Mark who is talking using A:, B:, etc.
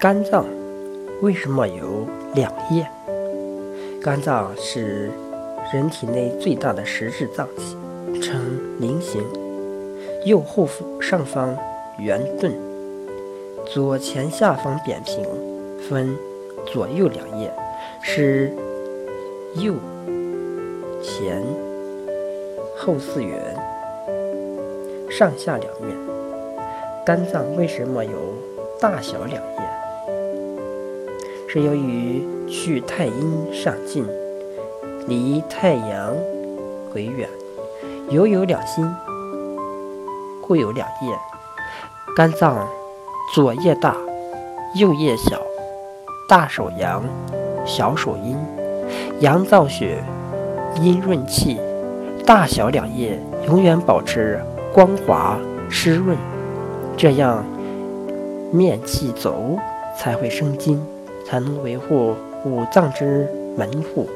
A: 肝脏为什么有两叶？肝脏是人体内最大的实质脏器，呈菱形，右后上方圆钝，左前下方扁平，分左右两叶，是右前后四圆，上下两面。肝脏为什么有大小两叶？是由于去太阴上近，离太阳回远，犹有两心，故有两叶。肝脏左叶大，右叶小，大手阳，小手阴，阳造血，阴润气，大小两叶永远保持光滑湿润。这样，面气走才会生津，才能维护五脏之门户。